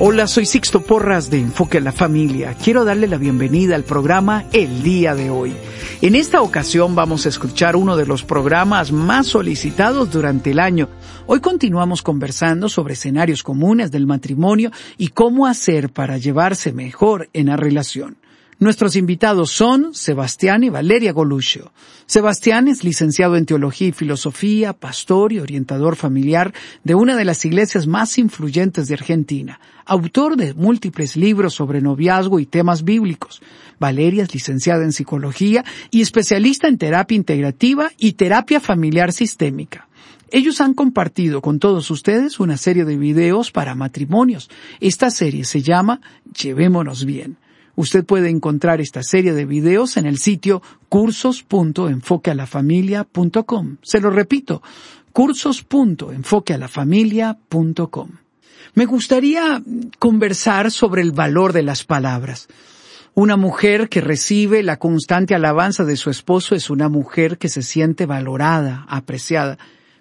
Hola, soy Sixto Porras de Enfoque a la Familia. Quiero darle la bienvenida al programa El día de hoy. En esta ocasión vamos a escuchar uno de los programas más solicitados durante el año. Hoy continuamos conversando sobre escenarios comunes del matrimonio y cómo hacer para llevarse mejor en la relación. Nuestros invitados son Sebastián y Valeria Goluccio. Sebastián es licenciado en Teología y Filosofía, pastor y orientador familiar de una de las iglesias más influyentes de Argentina, autor de múltiples libros sobre noviazgo y temas bíblicos. Valeria es licenciada en Psicología y especialista en terapia integrativa y terapia familiar sistémica. Ellos han compartido con todos ustedes una serie de videos para matrimonios. Esta serie se llama Llevémonos bien. Usted puede encontrar esta serie de videos en el sitio cursos.enfoquealafamilia.com. Se lo repito, cursos.enfoquealafamilia.com. Me gustaría conversar sobre el valor de las palabras. Una mujer que recibe la constante alabanza de su esposo es una mujer que se siente valorada, apreciada.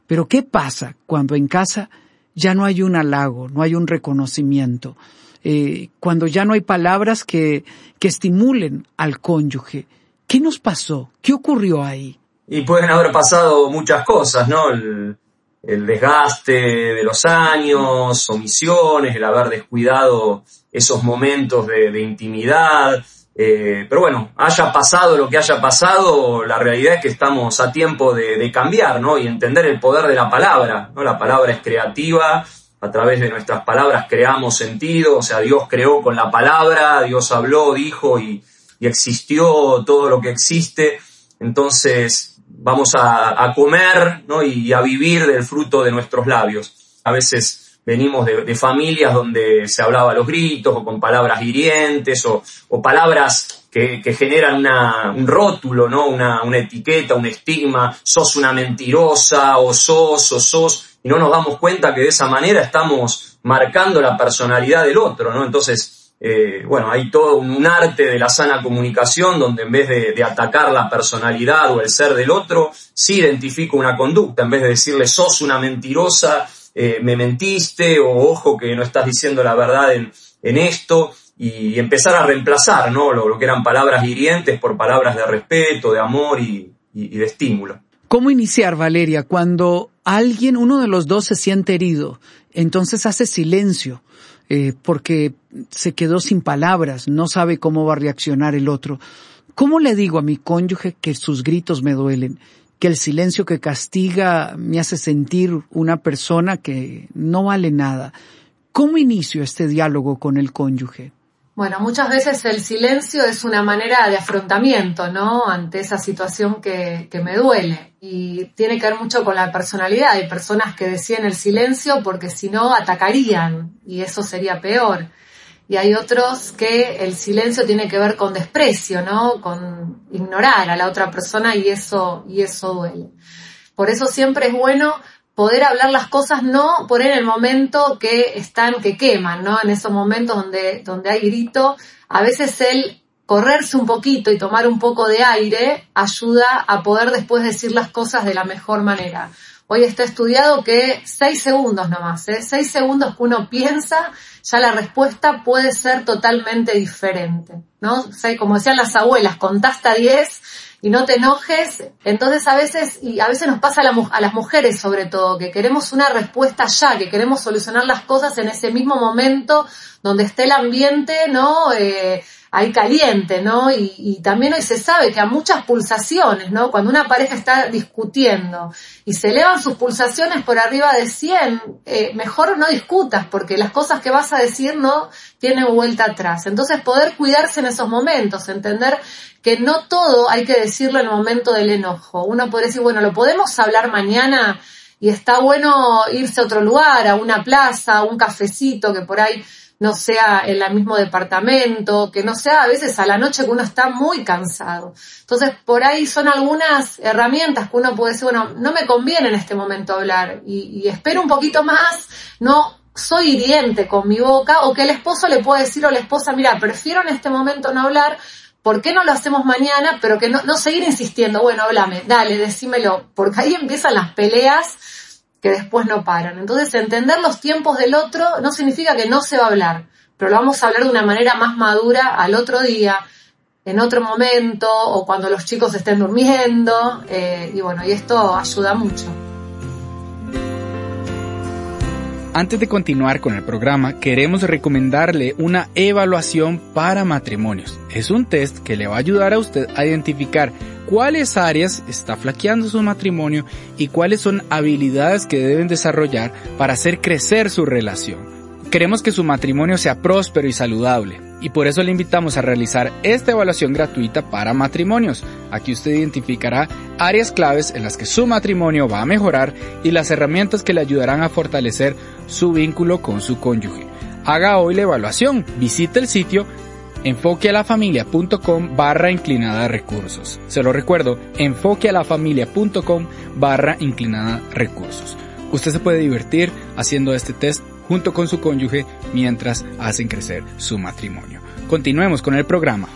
Pero ¿qué pasa cuando en casa ya no hay un halago, no hay un reconocimiento? Eh, cuando ya no hay palabras que, estimulen al cónyuge. ¿Qué nos pasó? ¿Qué ocurrió ahí? Y pueden haber pasado muchas cosas, ¿no? El, desgaste de los años, omisiones, el haber descuidado esos momentos de, intimidad. Eh, pero bueno, haya pasado lo que haya pasado, la realidad es que estamos a tiempo de, de cambiar, ¿no? Y entender el poder de la palabra, ¿no? La palabra es creativa, a través de nuestras palabras creamos sentido, o sea, Dios creó con la palabra, Dios habló, dijo y, existió todo lo que existe. Entonces vamos a, comer y a vivir del fruto de nuestros labios. A veces venimos de, familias donde se hablaba a los gritos o con palabras hirientes o, palabras que, generan un rótulo, ¿no? Una, una etiqueta, un estigma, sos una mentirosa o sos o sos y no nos damos cuenta que de esa manera estamos marcando la personalidad del otro, ¿no? Entonces, eh, bueno, hay todo un arte de la sana comunicación donde en vez de, atacar la personalidad o el ser del otro, sí identifico una conducta, en vez de decirle sos una mentirosa, eh, me mentiste o ojo que no estás diciendo la verdad en, esto y empezar a reemplazar ¿no? lo, que eran palabras hirientes por palabras de respeto, de amor y de estímulo. ¿Cómo iniciar, Valeria, cuando alguien, uno de los dos se siente herido? Entonces hace silencio, eh, porque se quedó sin palabras, no sabe cómo va a reaccionar el otro. ¿Cómo le digo a mi cónyuge que sus gritos me duelen? que el silencio que castiga me hace sentir una persona que no vale nada. ¿Cómo inicio este diálogo con el cónyuge? Bueno, muchas veces el silencio es una manera de afrontamiento, ¿no? Ante esa situación que, que, me duele. Y tiene que ver mucho con la personalidad. Hay personas que deciden el silencio porque si no atacarían y eso sería peor. Y hay otros que el silencio tiene que ver con desprecio, ¿no? Con ignorar a la otra persona y eso, y eso duele. Por eso siempre es bueno poder hablar las cosas no por en el momento que están, que queman, ¿no? En esos momentos donde, donde hay grito, a veces el correrse un poquito y tomar un poco de aire ayuda a poder después decir las cosas de la mejor manera. Hoy está estudiado que seis segundos nomás, ¿eh? seis segundos que uno piensa, ya la respuesta puede ser totalmente diferente, ¿no? como decían las abuelas, contaste a diez y no te enojes. Entonces a veces, y a veces nos pasa a, las mujeres sobre todo, que queremos una respuesta ya, que queremos solucionar las cosas en ese mismo momento donde esté el ambiente, ¿no? Eh, ahí caliente, ¿no? Y, también hoy se sabe que a muchas pulsaciones, ¿no? Cuando una pareja está discutiendo y se elevan sus pulsaciones por arriba de 100, eh, mejor no discutas porque las cosas que vas a decir no tienen vuelta atrás. Entonces poder cuidarse en esos momentos, entender que no todo hay que decirlo en el momento del enojo. Uno puede decir, bueno, lo podemos hablar mañana y está bueno irse a otro lugar, a una plaza, a un cafecito que por ahí no sea en el mismo departamento, que no sea a veces a la noche que uno está muy cansado. Entonces, por ahí son algunas herramientas que uno puede decir, bueno, no me conviene en este momento hablar y, espero un poquito más, no soy hiriente con mi boca, o que el esposo le puede decir a la esposa, mira, prefiero en este momento no hablar, ¿por qué no lo hacemos mañana? Pero que no, no seguir insistiendo, bueno, háblame, dale, decímelo, porque ahí empiezan las peleas que después no paran. Entonces, entender los tiempos del otro no significa que no se va a hablar, pero lo vamos a hablar de una manera más madura al otro día, en otro momento, o cuando los chicos estén durmiendo, eh, y bueno, y esto ayuda mucho. Antes de continuar con el programa, queremos recomendarle una evaluación para matrimonios. Es un test que le va a ayudar a usted a identificar cuáles áreas está flaqueando su matrimonio y cuáles son habilidades que deben desarrollar para hacer crecer su relación. Queremos que su matrimonio sea próspero y saludable y por eso le invitamos a realizar esta evaluación gratuita para matrimonios. Aquí usted identificará áreas claves en las que su matrimonio va a mejorar y las herramientas que le ayudarán a fortalecer su vínculo con su cónyuge. Haga hoy la evaluación, visite el sitio enfoquealafamilia.com barra inclinada recursos. Se lo recuerdo, enfoquealafamilia.com barra inclinada recursos. Usted se puede divertir haciendo este test junto con su cónyuge mientras hacen crecer su matrimonio. Continuemos con el programa.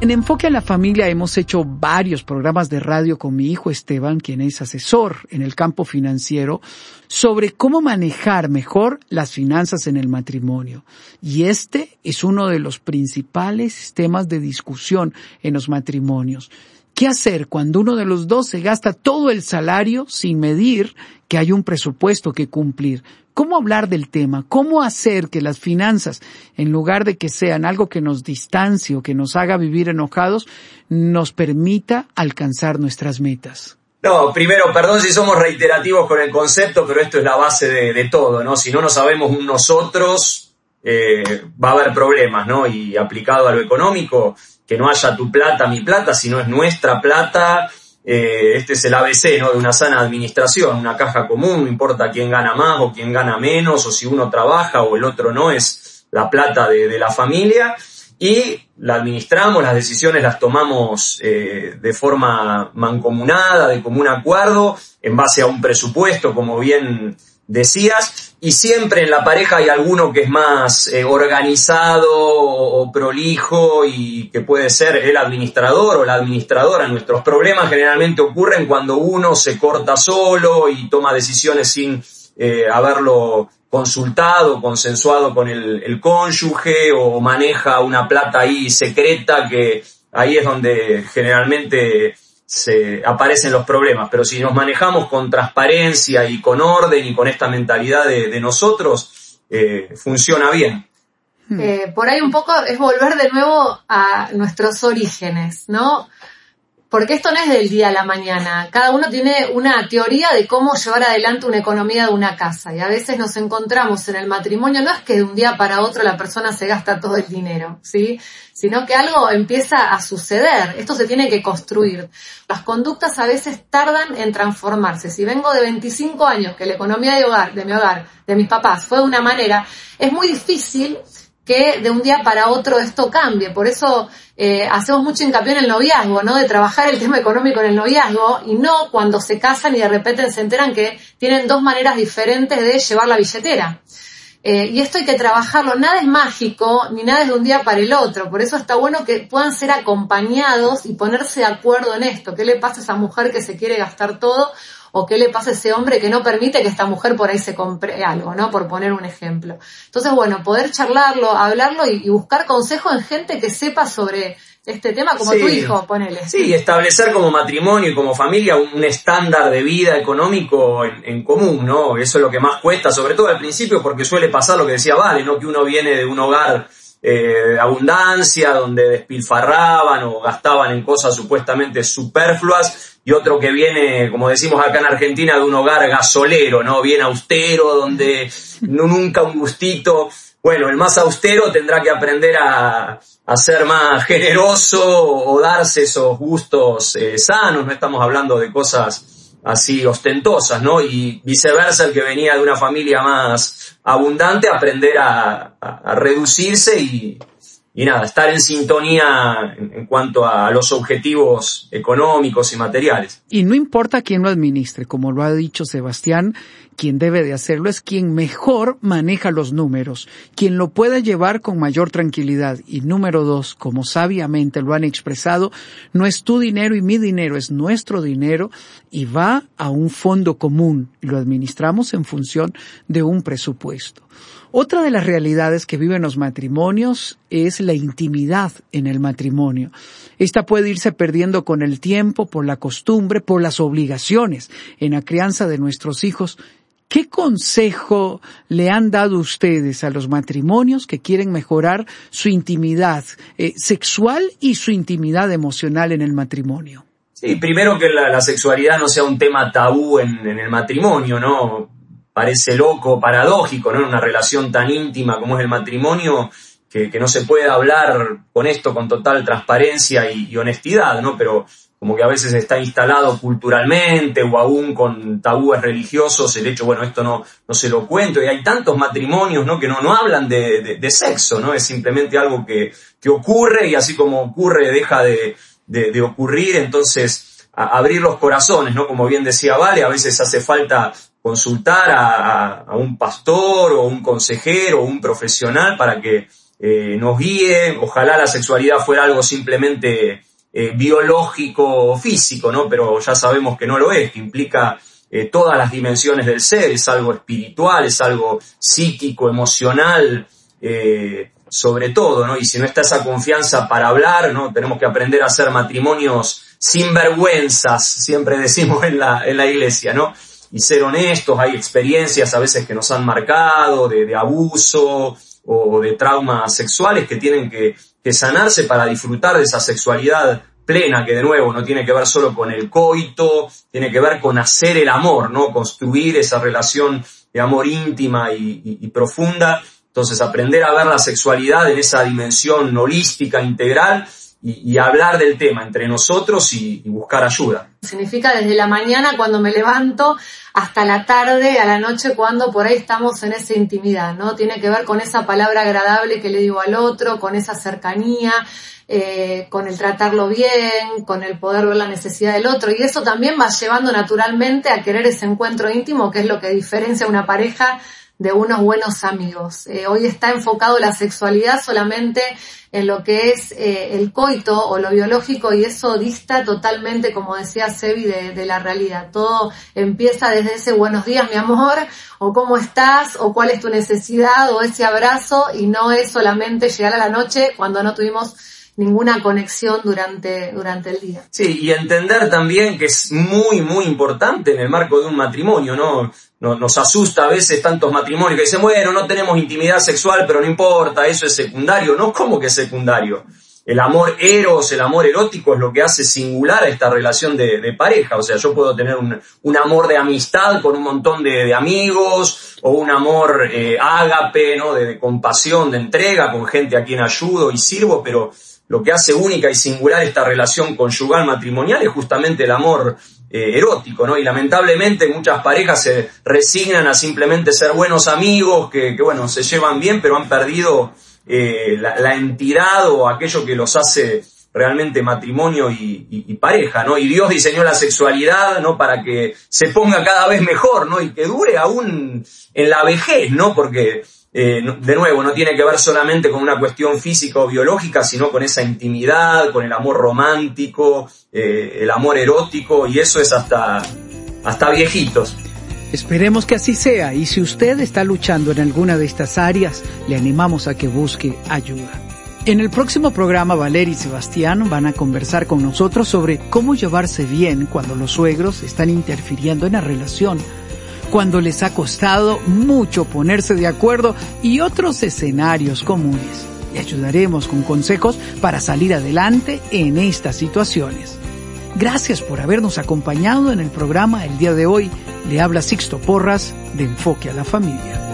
En Enfoque a la Familia hemos hecho varios programas de radio con mi hijo Esteban, quien es asesor en el campo financiero, sobre cómo manejar mejor las finanzas en el matrimonio. Y este es uno de los principales temas de discusión en los matrimonios. ¿Qué hacer cuando uno de los dos se gasta todo el salario sin medir que hay un presupuesto que cumplir? ¿Cómo hablar del tema? ¿Cómo hacer que las finanzas, en lugar de que sean algo que nos distancie o que nos haga vivir enojados, nos permita alcanzar nuestras metas? No, primero, perdón si somos reiterativos con el concepto, pero esto es la base de, todo, ¿no? Si no nos sabemos nosotros, eh, va a haber problemas, ¿no? Y aplicado a lo económico, que no haya tu plata, mi plata, sino es nuestra plata. Eh, este es el ABC ¿no? de una sana administración, una caja común, no importa quién gana más o quién gana menos, o si uno trabaja o el otro no, es la plata de, la familia y la administramos, las decisiones las tomamos eh, de forma mancomunada, de común acuerdo, en base a un presupuesto, como bien decías, y siempre en la pareja hay alguno que es más eh, organizado o, prolijo y que puede ser el administrador o la administradora. Nuestros problemas generalmente ocurren cuando uno se corta solo y toma decisiones sin eh, haberlo consultado, consensuado con el, el cónyuge o maneja una plata ahí secreta que ahí es donde generalmente se aparecen los problemas, pero si nos manejamos con transparencia y con orden y con esta mentalidad de, nosotros, eh, funciona bien. Eh, por ahí un poco es volver de nuevo a nuestros orígenes, ¿no? Porque esto no es del día a la mañana. Cada uno tiene una teoría de cómo llevar adelante una economía de una casa. Y a veces nos encontramos en el matrimonio, no es que de un día para otro la persona se gasta todo el dinero, ¿sí? Sino que algo empieza a suceder. Esto se tiene que construir. Las conductas a veces tardan en transformarse. Si vengo de 25 años que la economía de hogar, de mi hogar, de mis papás fue de una manera, es muy difícil que de un día para otro esto cambie. Por eso eh, hacemos mucho hincapié en el noviazgo, ¿no? De trabajar el tema económico en el noviazgo y no cuando se casan y de repente se enteran que tienen dos maneras diferentes de llevar la billetera. Eh, y esto hay que trabajarlo. Nada es mágico ni nada es de un día para el otro. Por eso está bueno que puedan ser acompañados y ponerse de acuerdo en esto. ¿Qué le pasa a esa mujer que se quiere gastar todo? O qué le pasa a ese hombre que no permite que esta mujer por ahí se compre algo, ¿no? Por poner un ejemplo. Entonces, bueno, poder charlarlo, hablarlo y, buscar consejo en gente que sepa sobre este tema como tu hijo, ponele. Sí, establecer como matrimonio y como familia un, estándar de vida económico en, común, ¿no? Eso es lo que más cuesta, sobre todo al principio, porque suele pasar lo que decía Vale, ¿no? Que uno viene de un hogar eh, abundancia, donde despilfarraban o gastaban en cosas supuestamente superfluas, y otro que viene, como decimos acá en Argentina, de un hogar gasolero, ¿no? Bien austero, donde nunca un gustito. Bueno, el más austero tendrá que aprender a, a ser más generoso o, darse esos gustos eh, sanos, no estamos hablando de cosas así ostentosas, ¿no? Y viceversa, el que venía de una familia más abundante, aprender a, a reducirse y, y nada, estar en sintonía en, cuanto a los objetivos económicos y materiales. Y no importa quién lo administre, como lo ha dicho Sebastián, quien debe de hacerlo es quien mejor maneja los números, quien lo pueda llevar con mayor tranquilidad. Y número dos, como sabiamente lo han expresado, no es tu dinero y mi dinero, es nuestro dinero y va a un fondo común. Lo administramos en función de un presupuesto. Otra de las realidades que viven los matrimonios es la intimidad en el matrimonio. Esta puede irse perdiendo con el tiempo, por la costumbre, por las obligaciones en la crianza de nuestros hijos. ¿Qué consejo le han dado ustedes a los matrimonios que quieren mejorar su intimidad eh, sexual y su intimidad emocional en el matrimonio? Sí, primero que la, sexualidad no sea un tema tabú en, el matrimonio, ¿no? parece loco, paradójico, ¿no? En una relación tan íntima como es el matrimonio, que, no se puede hablar con esto con total transparencia y, honestidad, ¿no? Pero como que a veces está instalado culturalmente o aún con tabúes religiosos el hecho, bueno, esto no, no se lo cuento. Y hay tantos matrimonios, ¿no? Que no, no hablan de, de, sexo, ¿no? Es simplemente algo que, que ocurre y así como ocurre deja de, de ocurrir. Entonces, abrir los corazones, ¿no? Como bien decía Vale, a veces hace falta consultar a, un pastor o un consejero o un profesional para que eh, nos guíe. Ojalá la sexualidad fuera algo simplemente eh, biológico o físico, ¿no? Pero ya sabemos que no lo es, que implica eh, todas las dimensiones del ser, es algo espiritual, es algo psíquico, emocional, sobre todo, ¿no? Y si no está esa confianza para hablar, ¿no? Tenemos que aprender a hacer matrimonios sin vergüenzas, siempre decimos en la, en la iglesia, ¿no? y ser honestos, hay experiencias a veces que nos han marcado de, abuso o de traumas sexuales que tienen que, sanarse para disfrutar de esa sexualidad plena, que de nuevo no tiene que ver solo con el coito, tiene que ver con hacer el amor, ¿no? Construir esa relación de amor íntima y, profunda. Entonces, aprender a ver la sexualidad en esa dimensión holística, integral, y, hablar del tema entre nosotros y, buscar ayuda. Significa desde la mañana cuando me levanto hasta la tarde, a la noche cuando por ahí estamos en esa intimidad, ¿no? Tiene que ver con esa palabra agradable que le digo al otro, con esa cercanía, eh, con el tratarlo bien, con el poder ver la necesidad del otro. Y eso también va llevando naturalmente a querer ese encuentro íntimo, que es lo que diferencia una pareja de unos buenos amigos. Eh, hoy está enfocado la sexualidad solamente en lo que es eh, el coito o lo biológico y eso dista totalmente, como decía Sebi, de, la realidad. Todo empieza desde ese buenos días, mi amor, o cómo estás, o cuál es tu necesidad, o ese abrazo, y no es solamente llegar a la noche cuando no tuvimos ninguna conexión durante, durante el día. Sí, y entender también que es muy, muy importante en el marco de un matrimonio, ¿no? Nos, asusta a veces tantos matrimonios que dicen, bueno, no tenemos intimidad sexual, pero no importa, eso es secundario. No, ¿cómo que es secundario? el amor eros, el amor erótico es lo que hace singular a esta relación de, pareja. O sea, yo puedo tener un, amor de amistad con un montón de, amigos o un amor eh, ¿no? De, compasión, de entrega con gente a quien ayudo y sirvo, pero lo que hace única y singular esta relación conyugal matrimonial es justamente el amor eh, erótico, ¿no? Y lamentablemente muchas parejas se resignan a simplemente ser buenos amigos, que, que bueno, se llevan bien, pero han perdido eh, la, entidad o aquello que los hace realmente matrimonio y, pareja, ¿no? Y Dios diseñó la sexualidad, ¿no? Para que se ponga cada vez mejor, ¿no? Y que dure aún en la vejez, ¿no? Porque, eh, de nuevo, no tiene que ver solamente con una cuestión física o biológica, sino con esa intimidad, con el amor romántico, eh, el amor erótico, y eso es hasta, hasta viejitos. Esperemos que así sea y si usted está luchando en alguna de estas áreas, le animamos a que busque ayuda. En el próximo programa, Valeria y Sebastián van a conversar con nosotros sobre cómo llevarse bien cuando los suegros están interfiriendo en la relación, cuando les ha costado mucho ponerse de acuerdo y otros escenarios comunes. Le ayudaremos con consejos para salir adelante en estas situaciones. Gracias por habernos acompañado en el programa el día de hoy. Le habla Sixto Porras de Enfoque a la Familia.